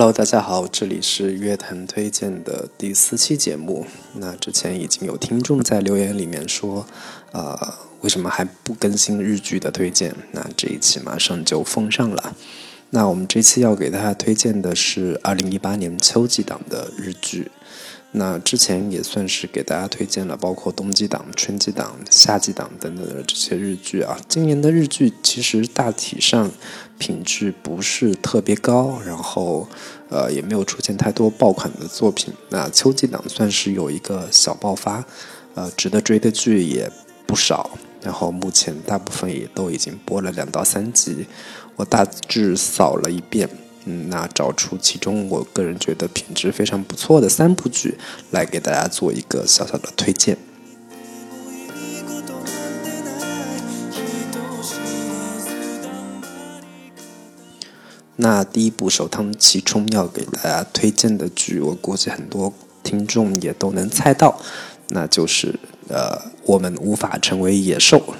Hello，大家好，这里是乐坛推荐的第四期节目。那之前已经有听众在留言里面说，呃，为什么还不更新日剧的推荐？那这一期马上就奉上了。那我们这期要给大家推荐的是二零一八年秋季档的日剧。那之前也算是给大家推荐了，包括冬季档、春季档、夏季档等等的这些日剧啊。今年的日剧其实大体上品质不是特别高，然后呃也没有出现太多爆款的作品。那秋季档算是有一个小爆发，呃，值得追的剧也不少。然后目前大部分也都已经播了两到三集，我大致扫了一遍。嗯，那找出其中我个人觉得品质非常不错的三部剧，来给大家做一个小小的推荐。那第一部首当其冲要给大家推荐的剧，我估计很多听众也都能猜到，那就是呃，我们无法成为野兽。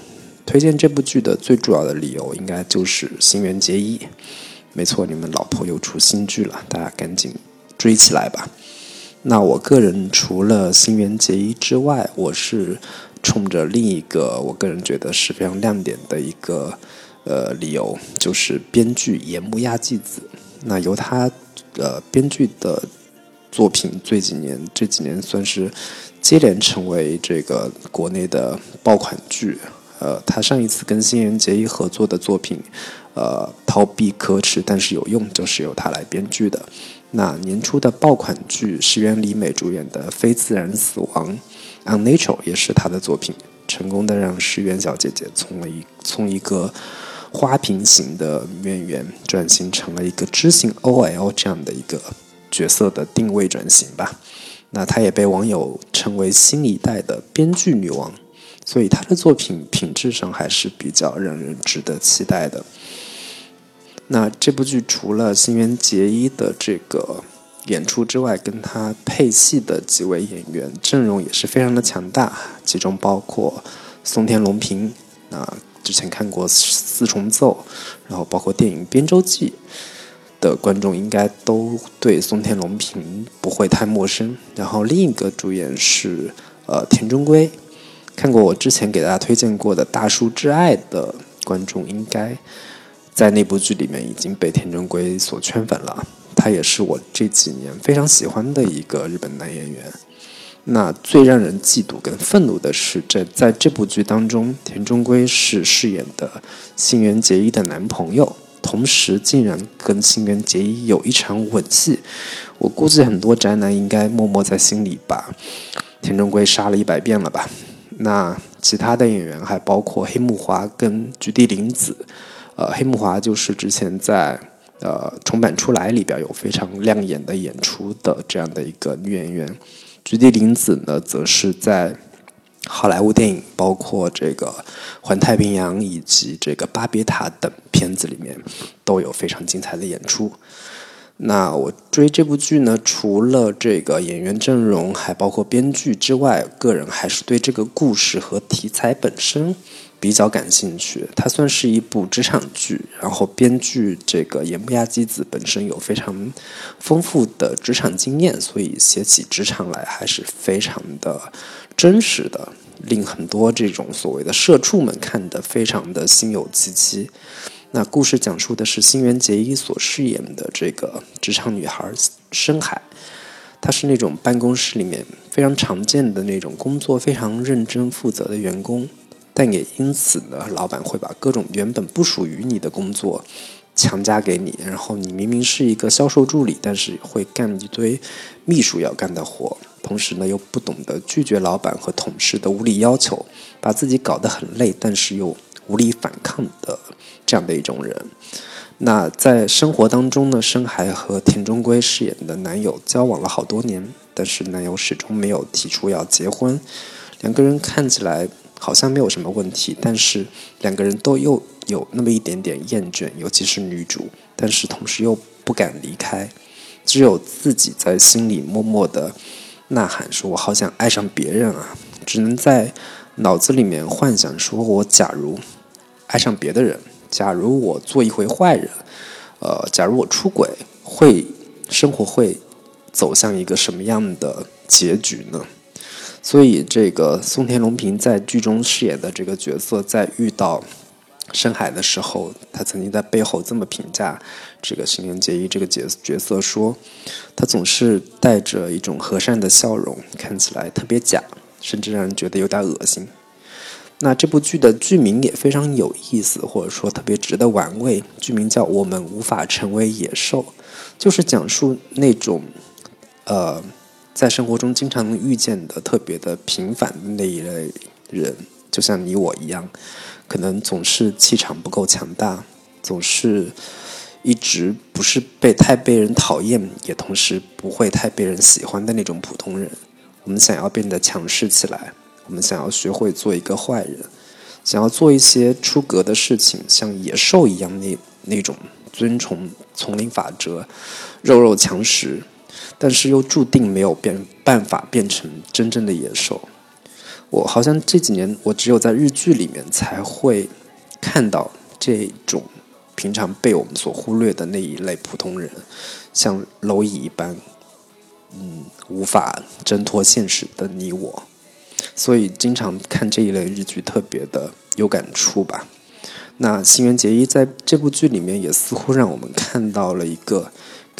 推荐这部剧的最主要的理由，应该就是新垣结衣。没错，你们老婆又出新剧了，大家赶紧追起来吧。那我个人除了新垣结衣之外，我是冲着另一个我个人觉得是非常亮点的一个呃理由，就是编剧野木亚纪子。那由他呃编剧的作品，这几年这几年算是接连成为这个国内的爆款剧。呃，他上一次跟新垣结衣合作的作品。呃，逃避可耻，但是有用，就是由他来编剧的。那年初的爆款剧，石原里美主演的《非自然死亡》（Unnatural） 也是他的作品，成功的让石原小姐姐从了一从一个花瓶型的演员转型成了一个知性 OL 这样的一个角色的定位转型吧。那她也被网友称为新一代的编剧女王。所以他的作品品质上还是比较让人值得期待的。那这部剧除了新垣结衣的这个演出之外，跟他配戏的几位演员阵容也是非常的强大，其中包括松田龙平。那之前看过《四重奏》，然后包括电影《边州记》的观众应该都对松田龙平不会太陌生。然后另一个主演是呃田中圭。看过我之前给大家推荐过的《大叔之爱》的观众，应该在那部剧里面已经被田中圭所圈粉了。他也是我这几年非常喜欢的一个日本男演员。那最让人嫉妒跟愤怒的是，这在这部剧当中，田中圭是饰演的新垣结衣的男朋友，同时竟然跟新垣结衣有一场吻戏。我估计很多宅男应该默默在心里把田中圭杀了一百遍了吧。那其他的演员还包括黑木华跟菊地凛子，呃，黑木华就是之前在呃重版出来里边有非常亮眼的演出的这样的一个女演员，菊地凛子呢，则是在好莱坞电影，包括这个《环太平洋》以及这个《巴别塔》等片子里面都有非常精彩的演出。那我追这部剧呢，除了这个演员阵容，还包括编剧之外，个人还是对这个故事和题材本身比较感兴趣。它算是一部职场剧，然后编剧这个野木亚纪子本身有非常丰富的职场经验，所以写起职场来还是非常的真实的，令很多这种所谓的社畜们看得非常的心有戚戚。那故事讲述的是新垣结衣所饰演的这个职场女孩深海，她是那种办公室里面非常常见的那种工作非常认真负责的员工，但也因此呢，老板会把各种原本不属于你的工作强加给你，然后你明明是一个销售助理，但是会干一堆秘书要干的活，同时呢又不懂得拒绝老板和同事的无理要求，把自己搞得很累，但是又无力反抗的。这样的一种人，那在生活当中呢，深海和田中圭饰演的男友交往了好多年，但是男友始终没有提出要结婚。两个人看起来好像没有什么问题，但是两个人都又有那么一点点厌倦，尤其是女主，但是同时又不敢离开，只有自己在心里默默的呐喊说：“我好想爱上别人啊！”只能在脑子里面幻想说：“我假如爱上别的人。”假如我做一回坏人，呃，假如我出轨，会生活会走向一个什么样的结局呢？所以，这个松田龙平在剧中饰演的这个角色，在遇到深海的时候，他曾经在背后这么评价这个新垣结衣这个角角色说：“他总是带着一种和善的笑容，看起来特别假，甚至让人觉得有点恶心。”那这部剧的剧名也非常有意思，或者说特别值得玩味。剧名叫《我们无法成为野兽》，就是讲述那种呃。在生活中经常能遇见的特别的平凡的那一类人，就像你我一样，可能总是气场不够强大，总是一直不是被太被人讨厌，也同时不会太被人喜欢的那种普通人。我们想要变得强势起来，我们想要学会做一个坏人，想要做一些出格的事情，像野兽一样那那种遵从丛林法则，肉肉强食。但是又注定没有变办法变成真正的野兽。我好像这几年，我只有在日剧里面才会看到这种平常被我们所忽略的那一类普通人，像蝼蚁一般，嗯，无法挣脱现实的你我。所以经常看这一类日剧，特别的有感触吧。那新垣结衣在这部剧里面，也似乎让我们看到了一个。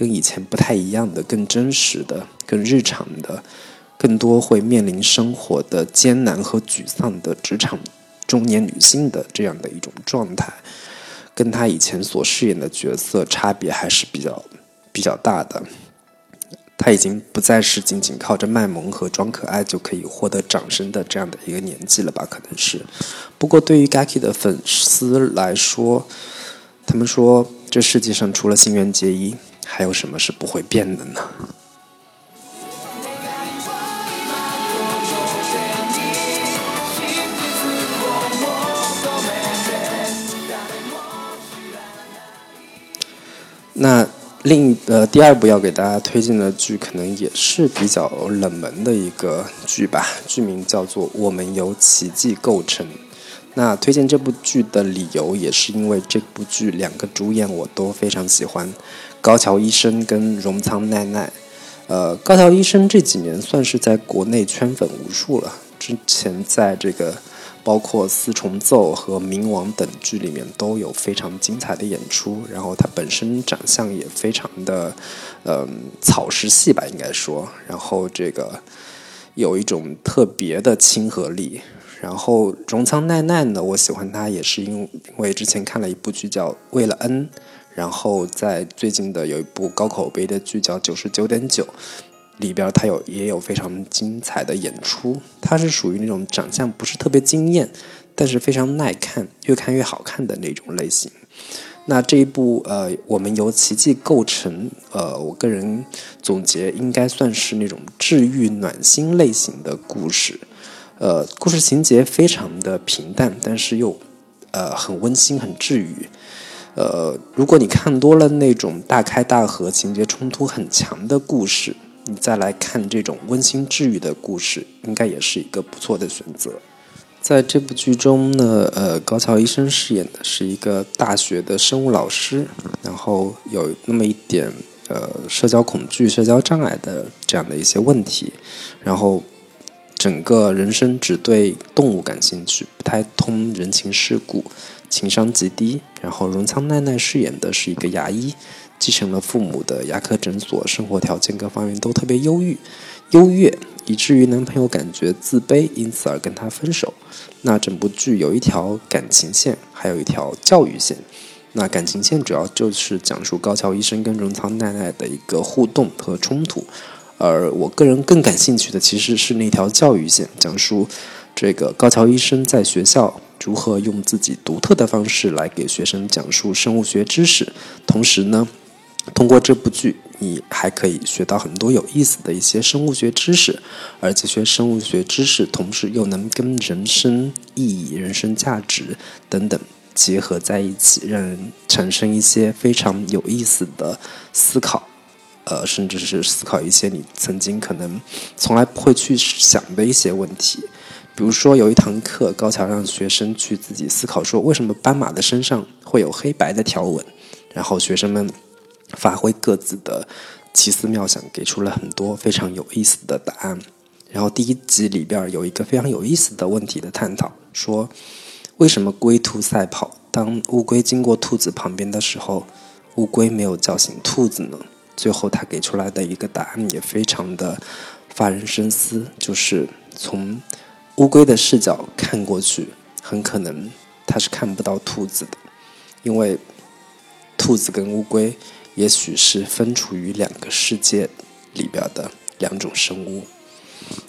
跟以前不太一样的、更真实的、更日常的、更多会面临生活的艰难和沮丧的职场中年女性的这样的一种状态，跟她以前所饰演的角色差别还是比较比较大的。她已经不再是仅仅靠着卖萌和装可爱就可以获得掌声的这样的一个年纪了吧？可能是。不过对于 Gaki 的粉丝来说，他们说这世界上除了新垣结衣。还有什么是不会变的呢？那另呃第二部要给大家推荐的剧，可能也是比较冷门的一个剧吧。剧名叫做《我们由奇迹构成》。那推荐这部剧的理由，也是因为这部剧两个主演我都非常喜欢。高桥医生跟荣仓奈奈，呃，高桥医生这几年算是在国内圈粉无数了。之前在这个包括《四重奏》和《冥王》等剧里面都有非常精彩的演出。然后他本身长相也非常的，嗯，草食系吧，应该说。然后这个有一种特别的亲和力。然后荣仓奈奈呢，我喜欢她也是因因为之前看了一部剧叫《为了恩》。然后在最近的有一部高口碑的剧叫《九十九点九》，里边他有也有非常精彩的演出。他是属于那种长相不是特别惊艳，但是非常耐看，越看越好看的那种类型。那这一部呃，我们由奇迹构成，呃，我个人总结应该算是那种治愈暖心类型的故事。呃，故事情节非常的平淡，但是又呃很温馨，很治愈。呃，如果你看多了那种大开大合、情节冲突很强的故事，你再来看这种温馨治愈的故事，应该也是一个不错的选择。在这部剧中呢，呃，高桥医生饰演的是一个大学的生物老师，然后有那么一点呃社交恐惧、社交障碍的这样的一些问题，然后整个人生只对动物感兴趣，不太通人情世故。情商极低，然后荣仓奈奈饰演的是一个牙医，继承了父母的牙科诊所，生活条件各方面都特别优郁、优越，以至于男朋友感觉自卑，因此而跟他分手。那整部剧有一条感情线，还有一条教育线。那感情线主要就是讲述高桥医生跟荣仓奈奈的一个互动和冲突，而我个人更感兴趣的其实是那条教育线，讲述这个高桥医生在学校。如何用自己独特的方式来给学生讲述生物学知识？同时呢，通过这部剧，你还可以学到很多有意思的一些生物学知识，而这些生物学知识同时又能跟人生意义、人生价值等等结合在一起，让人产生一些非常有意思的思考，呃，甚至是思考一些你曾经可能从来不会去想的一些问题。比如说，有一堂课，高桥让学生去自己思考，说为什么斑马的身上会有黑白的条纹，然后学生们发挥各自的奇思妙想，给出了很多非常有意思的答案。然后第一集里边有一个非常有意思的问题的探讨，说为什么龟兔赛跑，当乌龟经过兔子旁边的时候，乌龟没有叫醒兔子呢？最后他给出来的一个答案也非常的发人深思，就是从乌龟的视角看过去，很可能它是看不到兔子的，因为兔子跟乌龟也许是分处于两个世界里边的两种生物。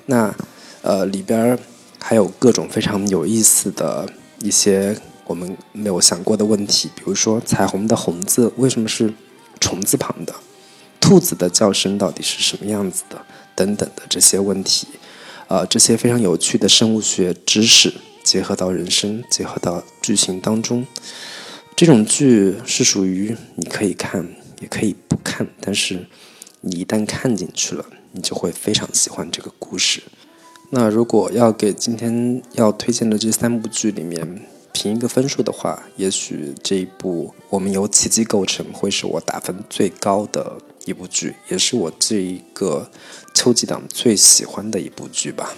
那呃里边还有各种非常有意思的一些我们没有想过的问题，比如说彩虹的“红”字为什么是虫字旁的？兔子的叫声到底是什么样子的？等等的这些问题，呃，这些非常有趣的生物学知识结合到人生，结合到剧情当中，这种剧是属于你可以看也可以不看，但是你一旦看进去了。你就会非常喜欢这个故事。那如果要给今天要推荐的这三部剧里面评一个分数的话，也许这一部《我们由奇迹构成》会是我打分最高的一部剧，也是我这一个秋季档最喜欢的一部剧吧。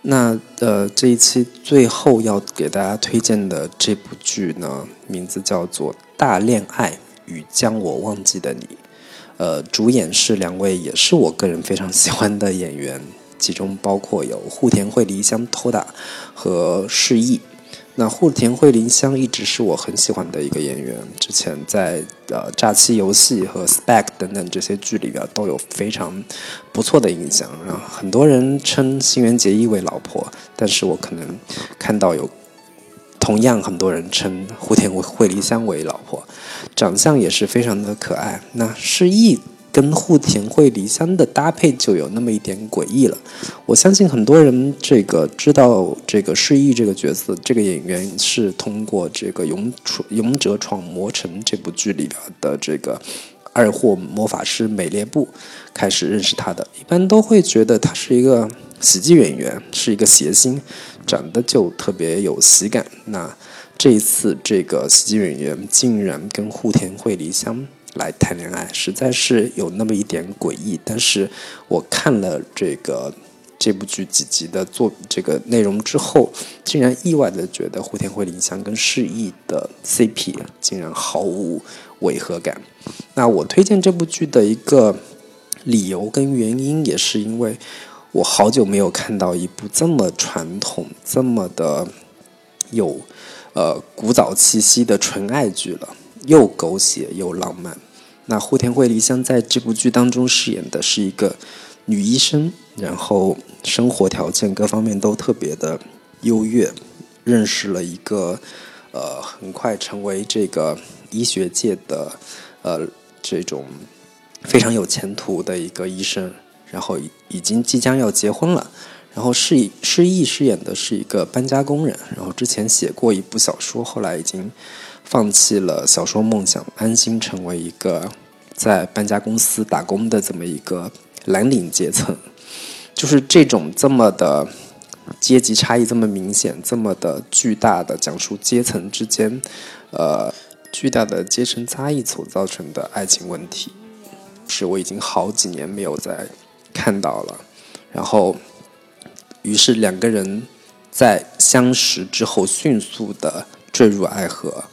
那呃，这一期最后要给大家推荐的这部剧呢，名字叫做《大恋爱与将我忘记的你》，呃，主演是两位也是我个人非常喜欢的演员，其中包括有户田惠梨香、偷打和释义。那户田惠梨香一直是我很喜欢的一个演员，之前在呃《诈欺游戏》和《Spec》等等这些剧里边都有非常不错的印象。然后很多人称新垣结衣为老婆，但是我可能看到有同样很多人称户田惠梨香为老婆，长相也是非常的可爱。那释义。跟户田惠梨香的搭配就有那么一点诡异了。我相信很多人这个知道这个释义这个角色，这个演员是通过这个《勇闯勇者闯魔城》这部剧里边的这个二货魔法师美列布开始认识他的。一般都会觉得他是一个喜剧演员，是一个谐星，长得就特别有喜感。那这一次这个喜剧演员竟然跟户田惠梨香。来谈恋爱，实在是有那么一点诡异。但是我看了这个这部剧几集的作这个内容之后，竟然意外的觉得户田惠梨香跟释义的 CP 竟然毫无违和感。那我推荐这部剧的一个理由跟原因，也是因为我好久没有看到一部这么传统、这么的有呃古早气息的纯爱剧了，又狗血又浪漫。那户田惠梨香在这部剧当中饰演的是一个女医生，然后生活条件各方面都特别的优越，认识了一个呃很快成为这个医学界的呃这种非常有前途的一个医生，然后已经即将要结婚了，然后释释义饰演的是一个搬家工人，然后之前写过一部小说，后来已经。放弃了小说梦想，安心成为一个在搬家公司打工的这么一个蓝领阶层，就是这种这么的阶级差异这么明显，这么的巨大的讲述阶层之间，呃，巨大的阶层差异所造成的爱情问题，是我已经好几年没有在看到了。然后，于是两个人在相识之后迅速的坠入爱河。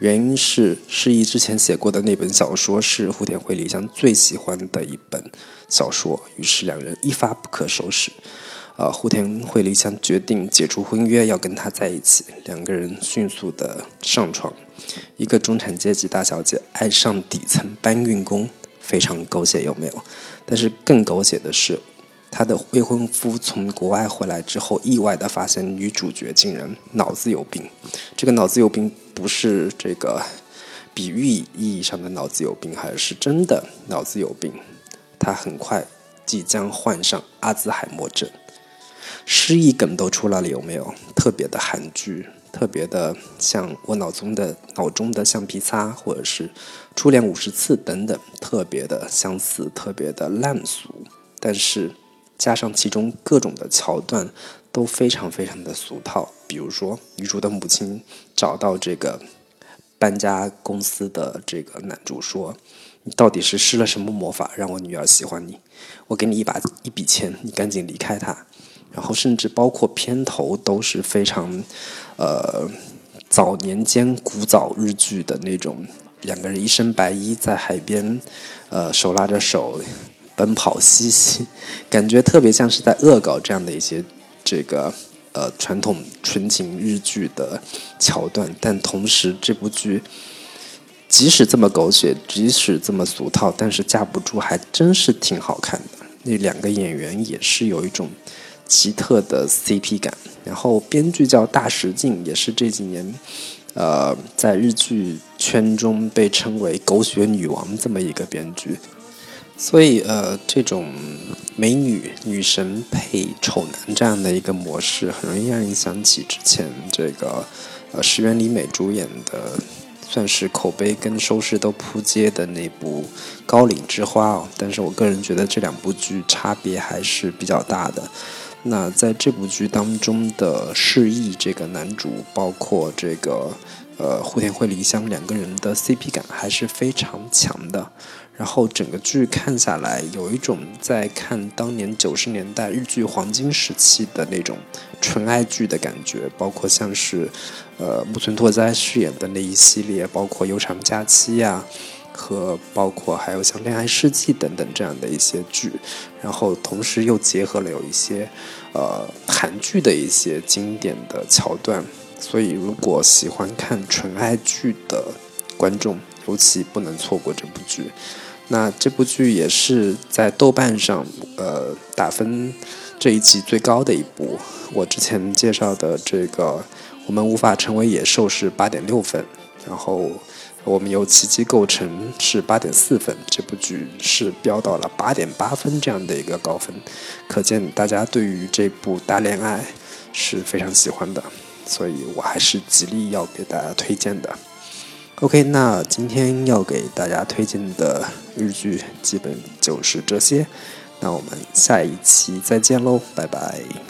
原因是释义之前写过的那本小说是户田惠梨香最喜欢的一本小说，于是两人一发不可收拾。呃，户田惠梨香决定解除婚约，要跟他在一起。两个人迅速的上床，一个中产阶级大小姐爱上底层搬运工，非常狗血，有没有？但是更狗血的是。他的未婚夫从国外回来之后，意外的发现女主角竟然脑子有病。这个脑子有病不是这个比喻意义上的脑子有病，还是真的脑子有病。他很快即将患上阿兹海默症，失忆梗都出来了，有没有？特别的韩剧，特别的像我脑中的脑中的橡皮擦，或者是初恋五十次等等，特别的相似，特别的烂俗，但是。加上其中各种的桥段都非常非常的俗套。比如说，女主的母亲找到这个搬家公司的这个男主说：“你到底是施了什么魔法，让我女儿喜欢你？我给你一把一笔钱，你赶紧离开她。”然后，甚至包括片头都是非常呃早年间古早日剧的那种，两个人一身白衣在海边，呃手拉着手奔跑嬉戏，感觉特别像是在恶搞这样的一些这个。呃，传统纯情日剧的桥段，但同时这部剧即使这么狗血，即使这么俗套，但是架不住还真是挺好看的。那两个演员也是有一种奇特的 CP 感。然后编剧叫大石静，也是这几年呃在日剧圈中被称为“狗血女王”这么一个编剧。所以，呃，这种美女女神配丑男这样的一个模式，很容易让人想起之前这个，呃，石原里美主演的，算是口碑跟收视都扑街的那部《高岭之花》哦。但是我个人觉得这两部剧差别还是比较大的。那在这部剧当中的释义这个男主，包括这个，呃，户田惠梨香两个人的 CP 感还是非常强的。然后整个剧看下来，有一种在看当年九十年代日剧黄金时期的那种纯爱剧的感觉，包括像是，呃，木村拓哉饰演的那一系列，包括《悠长假期》呀，和包括还有像《恋爱世纪》等等这样的一些剧，然后同时又结合了有一些，呃，韩剧的一些经典的桥段，所以如果喜欢看纯爱剧的观众，尤其不能错过这部剧。那这部剧也是在豆瓣上，呃，打分这一季最高的一部。我之前介绍的这个《我们无法成为野兽》是八点六分，然后我们由奇迹构成是八点四分，这部剧是飙到了八点八分这样的一个高分，可见大家对于这部大恋爱是非常喜欢的，所以我还是极力要给大家推荐的。OK，那今天要给大家推荐的日剧基本就是这些，那我们下一期再见喽，拜拜。